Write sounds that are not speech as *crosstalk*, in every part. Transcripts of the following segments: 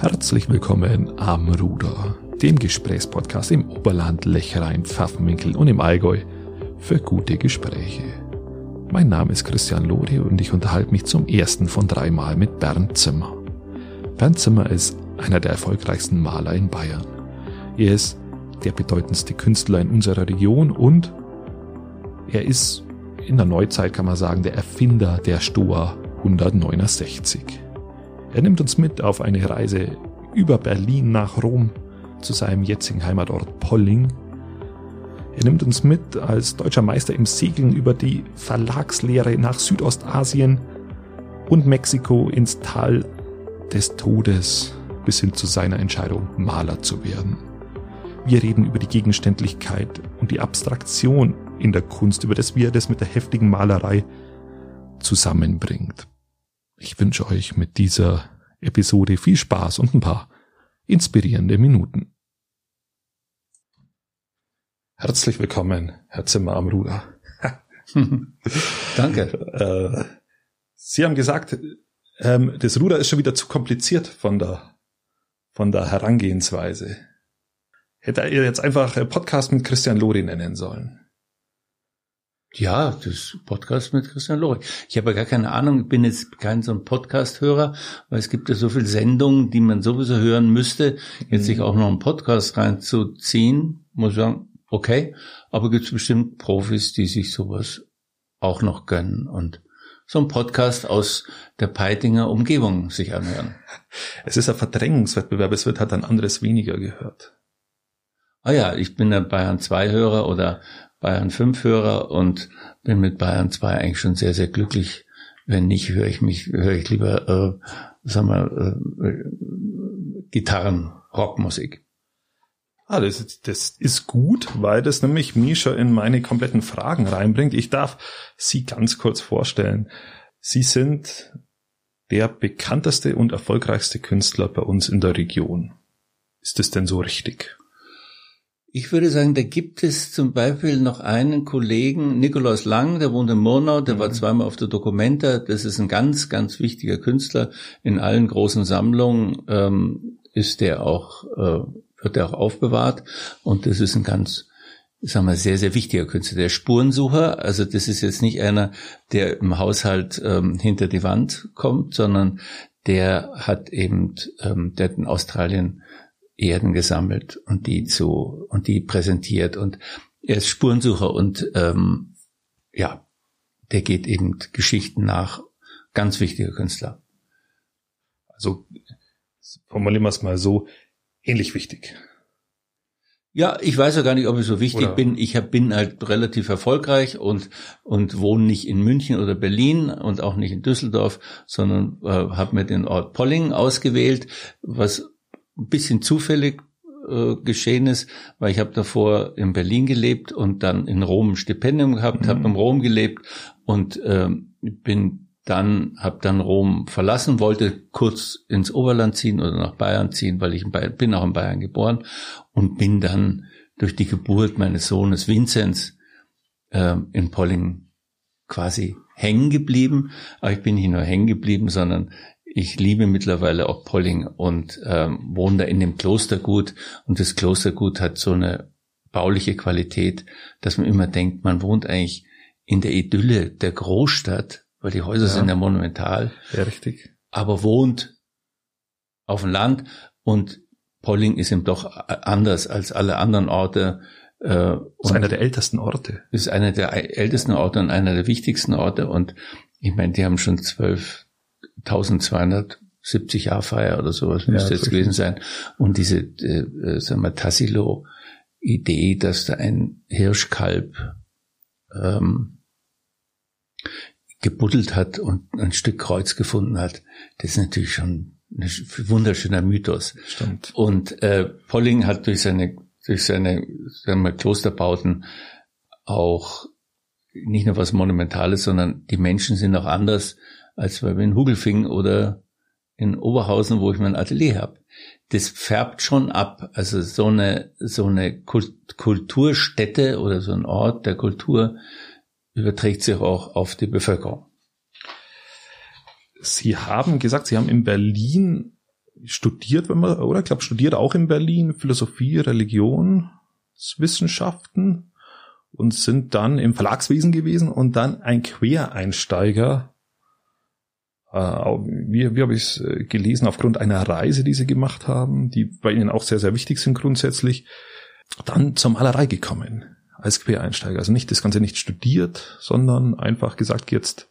Herzlich willkommen am Ruder, dem Gesprächspodcast im Oberland, Lechrein, Pfaffenwinkel und im Allgäu für gute Gespräche. Mein Name ist Christian Lore und ich unterhalte mich zum ersten von drei Mal mit Bernd Zimmer. Bernd Zimmer ist einer der erfolgreichsten Maler in Bayern. Er ist der bedeutendste Künstler in unserer Region und er ist in der Neuzeit, kann man sagen, der Erfinder der Stoa 169. Er nimmt uns mit auf eine Reise über Berlin nach Rom zu seinem jetzigen Heimatort Polling. Er nimmt uns mit als deutscher Meister im Segeln über die Verlagslehre nach Südostasien und Mexiko ins Tal des Todes bis hin zu seiner Entscheidung, Maler zu werden. Wir reden über die Gegenständlichkeit und die Abstraktion in der Kunst, über das, wie er das mit der heftigen Malerei zusammenbringt. Ich wünsche euch mit dieser Episode viel Spaß und ein paar inspirierende Minuten. Herzlich willkommen, Herr Zimmer am Ruder. *laughs* Danke. Äh, Sie haben gesagt, ähm, das Ruder ist schon wieder zu kompliziert von der, von der Herangehensweise. Hätte er jetzt einfach Podcast mit Christian Lori nennen sollen. Ja, das Podcast mit Christian Lori. Ich habe ja gar keine Ahnung, ich bin jetzt kein so ein Podcast-Hörer, weil es gibt ja so viele Sendungen, die man sowieso hören müsste. Jetzt mhm. sich auch noch einen Podcast reinzuziehen, muss ich sagen, okay. Aber gibt es bestimmt Profis, die sich sowas auch noch gönnen und so ein Podcast aus der Peitinger Umgebung sich anhören. *laughs* Es ist ein Verdrängungswettbewerb, es wird halt ein anderes weniger gehört. Ah ja, ich bin ein Bayern 2 Hörer oder Bayern 5 Hörer und bin mit Bayern 2 eigentlich schon sehr, sehr glücklich. Wenn nicht, höre ich mich, höre ich lieber, äh, sagen wir, äh, Gitarren, Rockmusik. Ah, das, ist, das ist gut, weil das nämlich Misha in meine kompletten Fragen reinbringt. Ich darf Sie ganz kurz vorstellen. Sie sind der bekannteste und erfolgreichste Künstler bei uns in der Region. Ist das denn so richtig? Ich würde sagen, da gibt es zum Beispiel noch einen Kollegen, Nikolaus Lang, der wohnt in Murnau, der mhm. war zweimal auf der Documenta. Das ist ein ganz, ganz wichtiger Künstler. In allen großen Sammlungen ähm, ist der auch, äh, wird er auch aufbewahrt. Und das ist ein ganz, sagen wir, sehr, sehr wichtiger Künstler. Der Spurensucher, also das ist jetzt nicht einer, der im Haushalt ähm, hinter die Wand kommt, sondern der hat eben, ähm, der hat in Australien Erden gesammelt und die zu und die präsentiert und er ist Spurensucher und ähm, ja, der geht eben Geschichten nach. Ganz wichtiger Künstler. Also formulieren wir es mal so, ähnlich wichtig. Ja, ich weiß ja gar nicht, ob ich so wichtig oder bin. Ich hab, bin halt relativ erfolgreich und und wohne nicht in München oder Berlin und auch nicht in Düsseldorf, sondern äh, habe mir den Ort Polling ausgewählt, was ein bisschen zufällig äh, geschehen ist, weil ich habe davor in Berlin gelebt und dann in Rom ein Stipendium gehabt, mhm. habe in Rom gelebt und ähm, bin dann habe dann Rom verlassen, wollte kurz ins Oberland ziehen oder nach Bayern ziehen, weil ich in Bayern, bin auch in Bayern geboren und bin dann durch die Geburt meines Sohnes Vinzenz äh, in Polling quasi hängen geblieben. Aber ich bin nicht nur hängen geblieben, sondern ich liebe mittlerweile auch Polling und ähm, wohne da in dem Klostergut und das Klostergut hat so eine bauliche Qualität, dass man immer denkt, man wohnt eigentlich in der Idylle der Großstadt, weil die Häuser ja. sind ja monumental. Ja, richtig. Aber wohnt auf dem Land und Polling ist eben doch anders als alle anderen Orte. Äh, ist einer der ältesten Orte. Ist einer der ältesten Orte und einer der wichtigsten Orte und ich meine, die haben schon zwölf, 1270 Jahr Feier oder sowas müsste ja, jetzt gewesen sein. Und diese, äh, äh, sagen wir, Tassilo Idee, dass da ein Hirschkalb ähm, gebuddelt hat und ein Stück Kreuz gefunden hat, das ist natürlich schon ein wunderschöner Mythos. Stimmt. Und äh, Polling hat durch seine durch seine sagen wir, Klosterbauten auch nicht nur was Monumentales, sondern die Menschen sind auch anders als bei in Hugelfing oder in Oberhausen, wo ich mein Atelier habe. Das färbt schon ab. Also so eine, so eine Kulturstätte oder so ein Ort der Kultur überträgt sich auch auf die Bevölkerung. Sie haben gesagt, Sie haben in Berlin studiert, wenn man, oder? Ich glaube, studiert auch in Berlin Philosophie, Religionswissenschaften und sind dann im Verlagswesen gewesen und dann ein Quereinsteiger. Äh, wie, wie habe ich es äh, gelesen? Aufgrund einer Reise, die sie gemacht haben, die bei ihnen auch sehr, sehr wichtig sind grundsätzlich, dann zur Malerei gekommen als Quereinsteiger. Also nicht das Ganze nicht studiert, sondern einfach gesagt, jetzt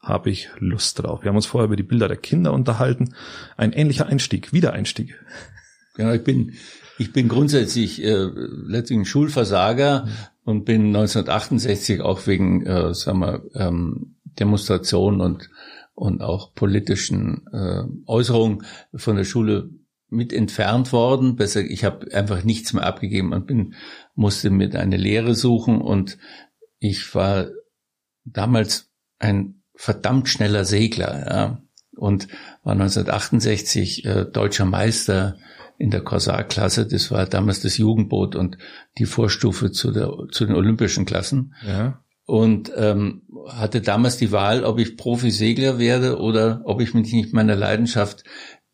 habe ich Lust drauf. Wir haben uns vorher über die Bilder der Kinder unterhalten. Ein ähnlicher Einstieg, Wiedereinstieg. Genau, ich bin, ich bin grundsätzlich äh, letztlich ein Schulversager und bin 1968 auch wegen, äh, sagen wir, ähm, Demonstrationen und und auch politischen äh, Äußerungen von der Schule mit entfernt worden. Besser, ich habe einfach nichts mehr abgegeben und bin musste mit eine Lehre suchen und ich war damals ein verdammt schneller Segler ja, und war 1968 äh, deutscher Meister in der Korsarklasse. Das war damals das Jugendboot und die Vorstufe zu, der, zu den olympischen Klassen. Ja. Und ähm, hatte damals die Wahl, ob ich Profisegler werde oder ob ich mich nicht meiner Leidenschaft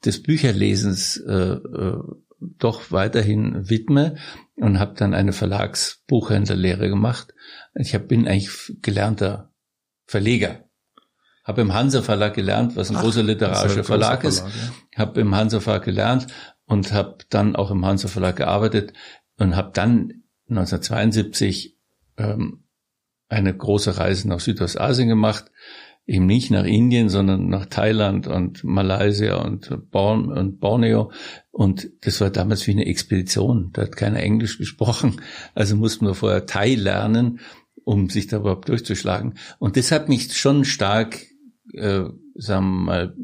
des Bücherlesens äh, äh, doch weiterhin widme und habe dann eine Verlagsbuchhändlerlehre gemacht. Ich hab, bin eigentlich gelernter Verleger habe im Hansa Verlag gelernt, was ein Ach, großer literarischer Verlag ist. Verlag, ja. Habe im Hansa Verlag gelernt und habe dann auch im Hansa Verlag gearbeitet und habe dann 1972 ähm, eine große Reise nach Südostasien gemacht, eben nicht nach Indien, sondern nach Thailand und Malaysia und, Born und Borneo. Und das war damals wie eine Expedition. Da hat keiner Englisch gesprochen. Also mussten wir vorher Thai lernen, um sich da überhaupt durchzuschlagen. Und das hat mich schon stark äh, sagen wir mal,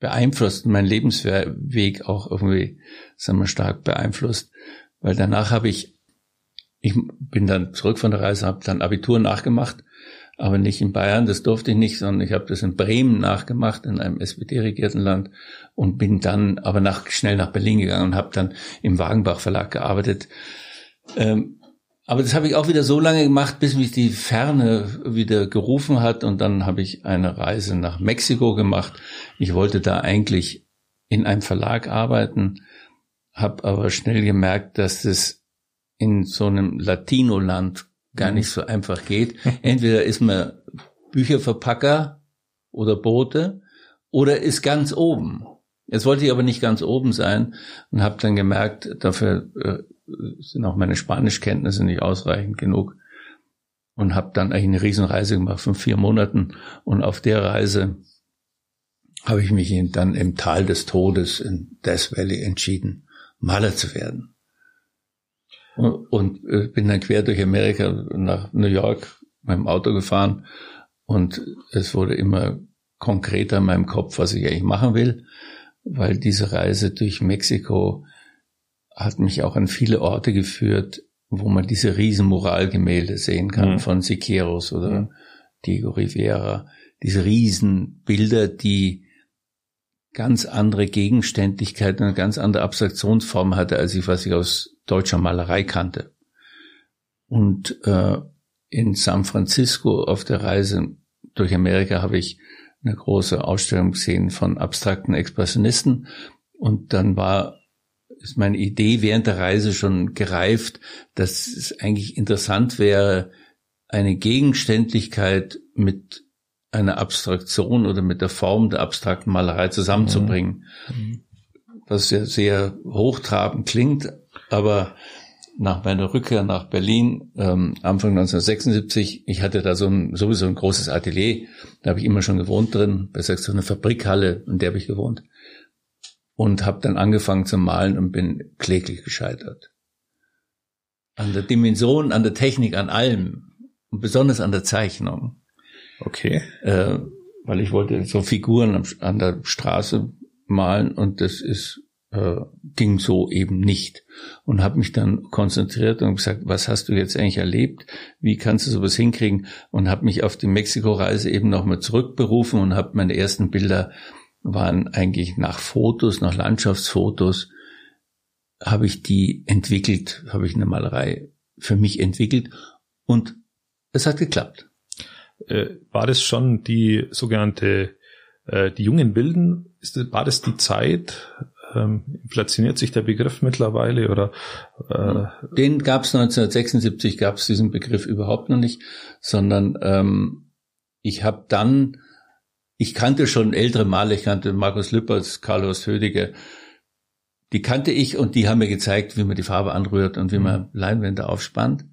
beeinflusst, mein Lebensweg auch irgendwie, sagen wir, stark beeinflusst. Weil danach habe ich, ich bin dann zurück von der Reise, habe dann Abitur nachgemacht, aber nicht in Bayern, das durfte ich nicht, sondern ich habe das in Bremen nachgemacht, in einem SPD-regierten Land und bin dann aber nach, schnell nach Berlin gegangen und habe dann im Wagenbach Verlag gearbeitet. Ähm, aber das habe ich auch wieder so lange gemacht, bis mich die Ferne wieder gerufen hat und dann habe ich eine Reise nach Mexiko gemacht. Ich wollte da eigentlich in einem Verlag arbeiten, habe aber schnell gemerkt, dass das in so einem Latino-Land gar mhm. nicht so einfach geht. *laughs* Entweder ist man Bücherverpacker oder Bote oder ist ganz oben. Jetzt wollte ich aber nicht ganz oben sein und habe dann gemerkt, dafür äh, sind auch meine Spanischkenntnisse nicht ausreichend genug und habe dann eigentlich eine Riesenreise gemacht von vier Monaten und auf der Reise habe ich mich dann im Tal des Todes in Death Valley entschieden, Maler zu werden. Und äh, bin dann quer durch Amerika nach New York mit dem Auto gefahren und es wurde immer konkreter in meinem Kopf, was ich eigentlich machen will, weil diese Reise durch Mexiko hat mich auch an viele Orte geführt, wo man diese riesen Moralgemälde sehen kann mhm. von Siqueiros oder mhm. Diego Rivera. Diese riesen Bilder, die ganz andere Gegenständlichkeit und ganz andere Abstraktionsform hatte, als ich, was ich aus deutscher Malerei kannte. Und äh, in San Francisco auf der Reise durch Amerika habe ich eine große Ausstellung gesehen von abstrakten Expressionisten. Und dann war ist meine Idee während der Reise schon gereift, dass es eigentlich interessant wäre, eine Gegenständlichkeit mit einer Abstraktion oder mit der Form der abstrakten Malerei zusammenzubringen. Mhm. Was ja sehr hochtrabend klingt, aber nach meiner Rückkehr nach Berlin ähm, Anfang 1976, ich hatte da so ein, sowieso ein großes Atelier, da habe ich immer schon gewohnt drin, besser gesagt so eine Fabrikhalle, in der habe ich gewohnt und habe dann angefangen zu malen und bin kläglich gescheitert. An der Dimension, an der Technik, an allem und besonders an der Zeichnung. Okay. Äh, weil ich wollte so Figuren an der Straße malen und das ist äh, ging so eben nicht und habe mich dann konzentriert und gesagt, was hast du jetzt eigentlich erlebt? Wie kannst du sowas hinkriegen? Und habe mich auf die Mexiko-Reise eben nochmal zurückberufen und habe meine ersten Bilder waren eigentlich nach Fotos, nach Landschaftsfotos, habe ich die entwickelt, habe ich eine Malerei für mich entwickelt und es hat geklappt. Äh, war das schon die sogenannte Äh, die jungen Wilden, ist, war das die Zeit, ähm, inflationiert sich der Begriff mittlerweile oder? Äh Den gab es 1976, gab es diesen Begriff überhaupt noch nicht, sondern ähm, ich habe dann, ich kannte schon ältere Male, ich kannte Markus Lüppers, Carlos Hödige, die kannte ich und die haben mir gezeigt, wie man die Farbe anrührt und wie man mhm. Leinwände aufspannt.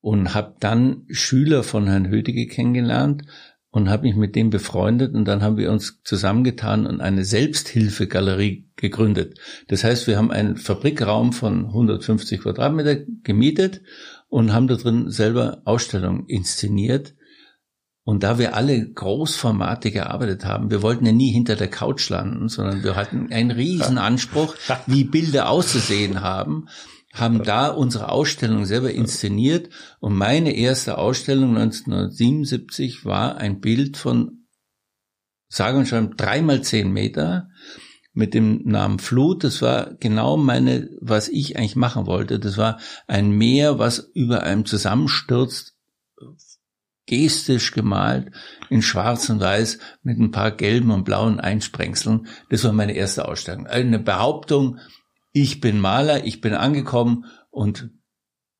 Und habe dann Schüler von Herrn Hödige kennengelernt, und habe mich mit dem befreundet und dann haben wir uns zusammengetan und eine Selbsthilfegalerie gegründet. Das heißt, wir haben einen Fabrikraum von 150 Quadratmeter gemietet und haben da drin selber Ausstellungen inszeniert. Und da wir alle großformatig gearbeitet haben, wir wollten ja nie hinter der Couch landen, sondern wir hatten einen riesen Anspruch, *laughs* wie Bilder auszusehen haben haben da unsere Ausstellung selber inszeniert und meine erste Ausstellung 1977 war ein Bild von, sage und schreiben, dreimal zehn Meter mit dem Namen Flut. Das war genau meine, was ich eigentlich machen wollte. Das war ein Meer, was über einem zusammenstürzt, gestisch gemalt, in schwarz und weiß, mit ein paar gelben und blauen Einsprengseln. Das war meine erste Ausstellung. Eine Behauptung, ich bin Maler, ich bin angekommen und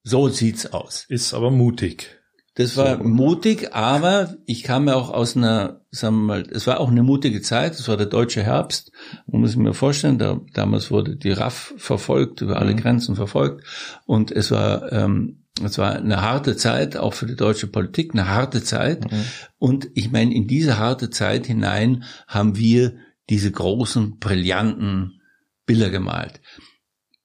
so sieht's aus. Ist aber mutig. Das war so. mutig, aber ich kam ja auch aus einer, sagen wir mal, es war auch eine mutige Zeit, es war der deutsche Herbst. Man muss sich mir vorstellen, da, damals wurde die RAF verfolgt, über alle mhm. Grenzen verfolgt. Und es war, ähm, es war eine harte Zeit, auch für die deutsche Politik, eine harte Zeit. Mhm. Und ich meine, in diese harte Zeit hinein haben wir diese großen, brillanten Bilder gemalt.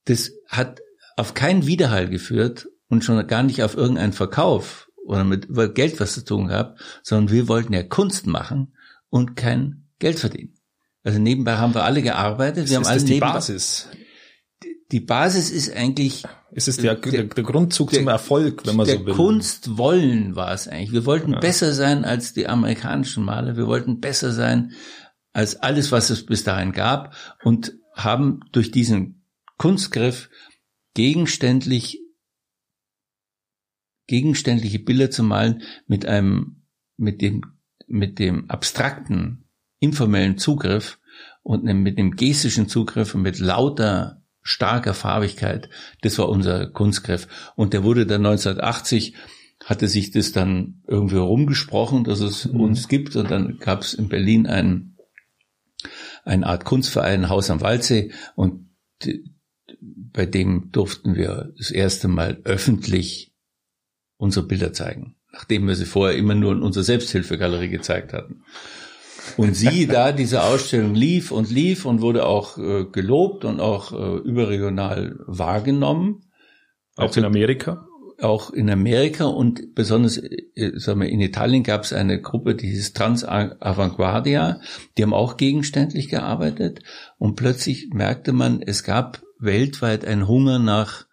Das hat auf keinen Widerhall geführt und schon gar nicht auf irgendeinen Verkauf oder mit Geld was zu tun gehabt, sondern wir wollten ja Kunst machen und kein Geld verdienen. Also nebenbei haben wir alle gearbeitet. Wir ist haben alle die Basis? Die Basis ist eigentlich. Ist es der, der, der Grundzug der, zum Erfolg, wenn man so will? Kunst wollen war es eigentlich. Wir wollten ja. besser sein als die amerikanischen Maler. Wir wollten besser sein als alles, was es bis dahin gab. Und haben durch diesen Kunstgriff gegenständlich gegenständliche Bilder zu malen mit einem mit dem mit dem abstrakten informellen Zugriff und mit dem gestischen Zugriff und mit lauter starker Farbigkeit. Das war unser Kunstgriff. Und der wurde dann 1980 hatte sich das dann irgendwie rumgesprochen, dass es mhm. uns gibt. Und dann gab es in Berlin einen eine Art Kunstverein, Haus am Waldsee, und bei dem durften wir das erste Mal öffentlich unsere Bilder zeigen, nachdem wir sie vorher immer nur in unserer Selbsthilfegalerie gezeigt hatten. Und sie *laughs* da, diese Ausstellung lief und lief und wurde auch äh, gelobt und auch äh, überregional wahrgenommen. Auch also, in Amerika? Auch in Amerika und besonders äh, sagen wir, in Italien gab es eine Gruppe, die hieß Trans Avanguardia, die haben auch gegenständlich gearbeitet und plötzlich merkte man, es gab weltweit einen Hunger nach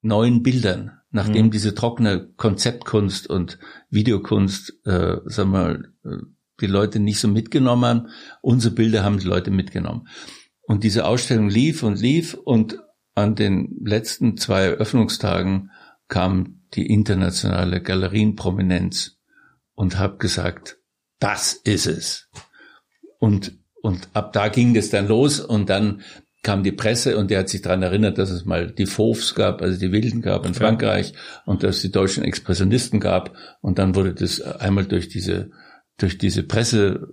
neuen Bildern, nachdem mhm. diese trockene Konzeptkunst und Videokunst, äh, sagen wir, äh, die Leute nicht so mitgenommen haben. Unsere Bilder haben die Leute mitgenommen. Und diese Ausstellung lief und lief und an den letzten zwei Öffnungstagen kam die internationale Galerienprominenz und habe gesagt, das ist es. Und, und ab da ging das dann los und dann kam die Presse und der hat sich daran erinnert, dass es mal die Fauves gab, also die Wilden gab in Frankreich ja. und dass es die deutschen Expressionisten gab und dann wurde das einmal durch diese durch diese Presse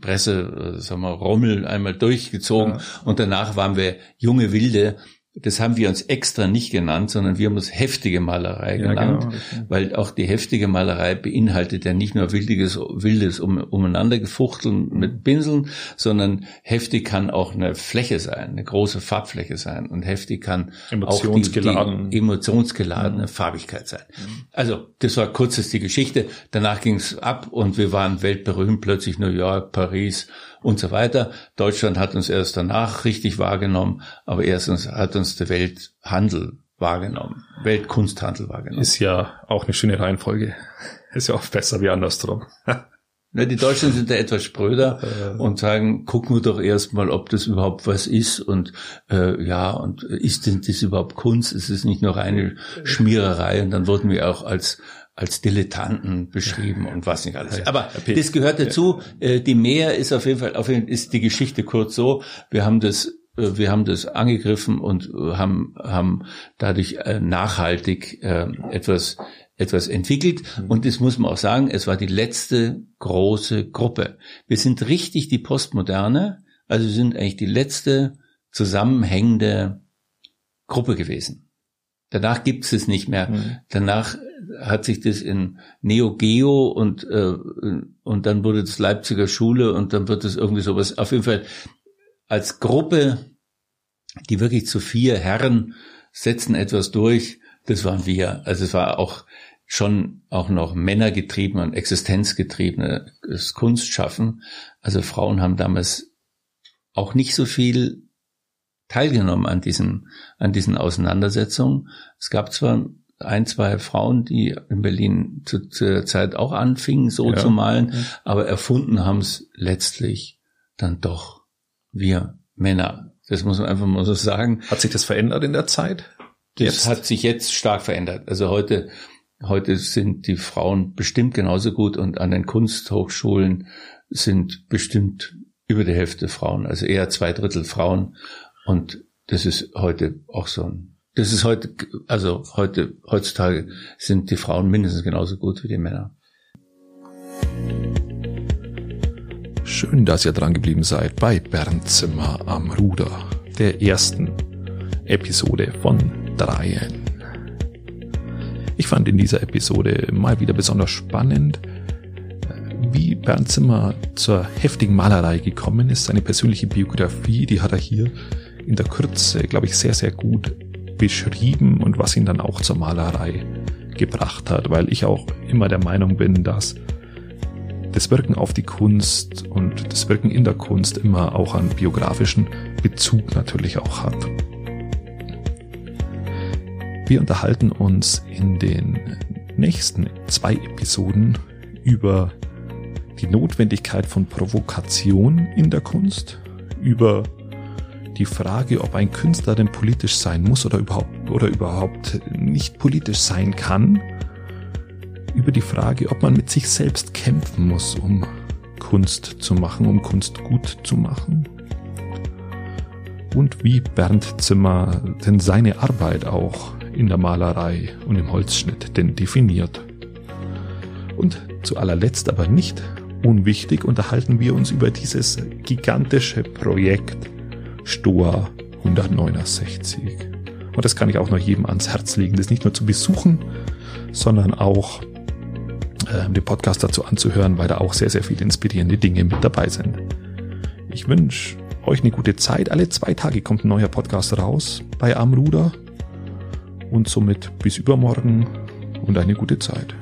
Presse, äh, sagen wir, Rommel einmal durchgezogen ja. und danach waren wir junge Wilde das haben wir uns extra nicht genannt, sondern wir haben uns heftige Malerei ja, genannt, genau. weil auch die heftige Malerei beinhaltet ja nicht nur wildiges, wildes um, umeinandergefuchteln mit Pinseln, sondern heftig kann auch eine Fläche sein, eine große Farbfläche sein und heftig kann auch die, die emotionsgeladene mhm. Farbigkeit sein. Mhm. Also das war kurzes die Geschichte. Danach ging es ab und wir waren weltberühmt, plötzlich New York, Paris und so weiter. Deutschland hat uns erst danach richtig wahrgenommen, aber erstens hat uns der Welthandel wahrgenommen, Weltkunsthandel wahrgenommen. Ist ja auch eine schöne Reihenfolge. *laughs* Ist ja oft besser wie andersrum. *laughs* Die Deutschen sind da etwas spröder äh. und sagen, gucken wir doch erstmal, ob das überhaupt was ist und äh, ja, und ist denn das überhaupt Kunst? Ist es nicht noch eine Schmiererei? Und dann wurden wir auch als als Dilettanten beschrieben und was nicht alles. Aber das gehört dazu. Äh, die Meer ist auf jeden Fall, auf jeden Fall ist die Geschichte kurz so. Wir haben das äh, wir haben das angegriffen und haben, haben dadurch äh, nachhaltig etwas, etwas entwickelt. Mhm. Und das muss man auch sagen, es war die letzte große Gruppe. Wir sind richtig die Postmoderne, also wir sind eigentlich die letzte zusammenhängende Gruppe gewesen. Danach gibt es nicht mehr. Mhm. Danach hat sich das in Neo Geo und äh, und dann wurde das Leipziger Schule und dann wird es irgendwie sowas. Auf jeden Fall als Gruppe, die wirklich zu vier Herren setzen etwas durch. Das waren wir. Also es war auch schon auch noch männergetrieben und existenzgetriebenes Kunstschaffen. Also Frauen haben damals auch nicht so viel teilgenommen an diesen, an diesen Auseinandersetzungen. Es gab zwar ein, zwei Frauen, die in Berlin zu, zu der Zeit auch anfingen, so ja. zu malen, mhm. aber erfunden haben es letztlich dann doch wir Männer. Das muss man einfach mal so sagen. Hat sich das verändert in der Zeit? Das jetzt? hat sich jetzt stark verändert. Also heute, heute sind die Frauen bestimmt genauso gut und an den Kunsthochschulen sind bestimmt über die Hälfte Frauen, also eher zwei Drittel Frauen. Und das ist heute auch so ein das ist heute, also heute, heutzutage sind die Frauen mindestens genauso gut wie die Männer. Schön, dass ihr dran geblieben seid bei Bernd Zimmer am Ruder, der ersten Episode von dreien. Ich fand in dieser Episode mal wieder besonders spannend, wie Bernd Zimmer zur heftigen Malerei gekommen ist. Seine persönliche Biografie, die hat er hier in der Kürze, glaube ich, sehr, sehr gut beschrieben und was ihn dann auch zur Malerei gebracht hat, weil ich auch immer der Meinung bin, dass das Wirken auf die Kunst und das Wirken in der Kunst immer auch einen biografischen Bezug natürlich auch hat. Wir unterhalten uns in den nächsten zwei Episoden über die Notwendigkeit von Provokation in der Kunst, über die Frage, ob ein Künstler denn politisch sein muss oder überhaupt, oder überhaupt nicht politisch sein kann, über die Frage, ob man mit sich selbst kämpfen muss, um Kunst zu machen, um Kunst gut zu machen. Und wie Bernd Zimmer denn seine Arbeit auch in der Malerei und im Holzschnitt denn definiert. Und zu allerletzt aber nicht unwichtig unterhalten wir uns über dieses gigantische Projekt Stoa 169. Und das kann ich auch noch jedem ans Herz legen, das nicht nur zu besuchen, sondern auch äh, den Podcast dazu anzuhören, weil da auch sehr, sehr viele inspirierende Dinge mit dabei sind. Ich wünsche euch eine gute Zeit. Alle zwei Tage kommt ein neuer Podcast raus bei Amruder. Und somit bis übermorgen und eine gute Zeit.